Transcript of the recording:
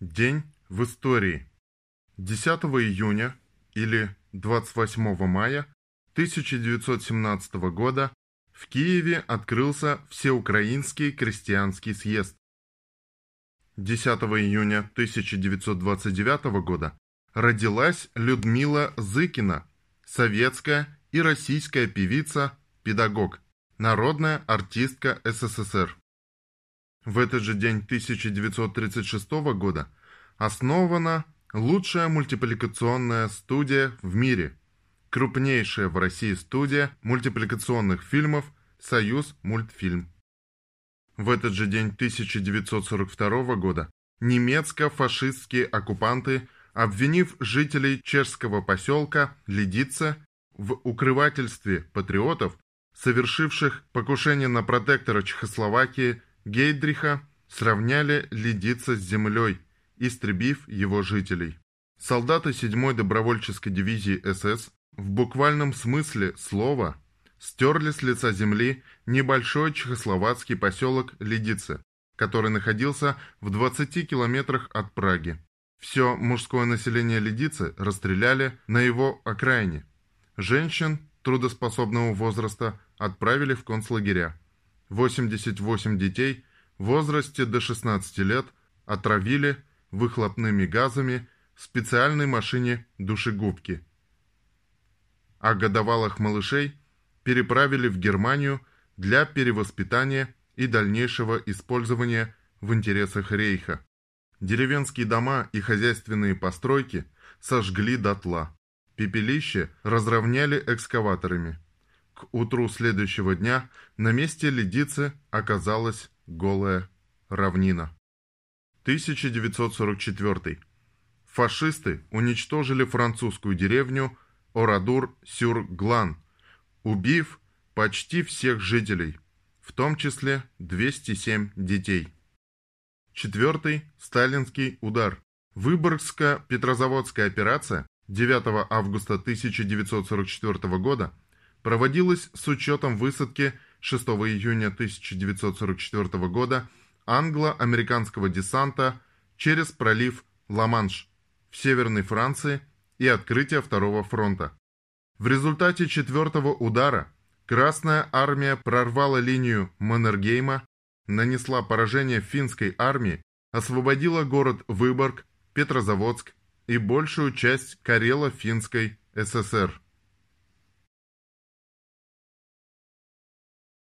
День в истории. 10 июня или 28 мая 1917 года в Киеве открылся Всеукраинский крестьянский съезд. 10 июня 1929 года родилась Людмила Зыкина, советская и российская певица, педагог, народная артистка СССР. В этот же день 1936 года основана лучшая мультипликационная студия в мире, крупнейшая в России студия мультипликационных фильмов «Союз мультфильм». В этот же день 1942 года немецко-фашистские оккупанты, обвинив жителей чешского поселка Лидице в укрывательстве патриотов, совершивших покушение на протектора Чехословакии Гейдриха сравняли Лидица с землей, истребив его жителей. Солдаты 7-й добровольческой дивизии СС в буквальном смысле слова стерли с лица земли небольшой чехословацкий поселок Лидице, который находился в 20 километрах от Праги. Все мужское население Лидицы расстреляли на его окраине. Женщин трудоспособного возраста отправили в концлагеря. 88 детей в возрасте до 16 лет отравили выхлопными газами в специальной машине душегубки. А годовалых малышей переправили в Германию для перевоспитания и дальнейшего использования в интересах рейха. Деревенские дома и хозяйственные постройки сожгли дотла. Пепелище разровняли экскаваторами. К утру следующего дня на месте ледицы оказалась голая равнина. 1944. Фашисты уничтожили французскую деревню Орадур-Сюр-Глан, убив почти всех жителей, в том числе 207 детей. Четвертый – сталинский удар. Выборгско-Петрозаводская операция 9 августа 1944 года – проводилась с учетом высадки 6 июня 1944 года англо-американского десанта через пролив Ла-Манш в Северной Франции и открытия Второго фронта. В результате четвертого удара Красная армия прорвала линию Маннергейма, нанесла поражение финской армии, освободила город Выборг, Петрозаводск и большую часть Карело-Финской ССР.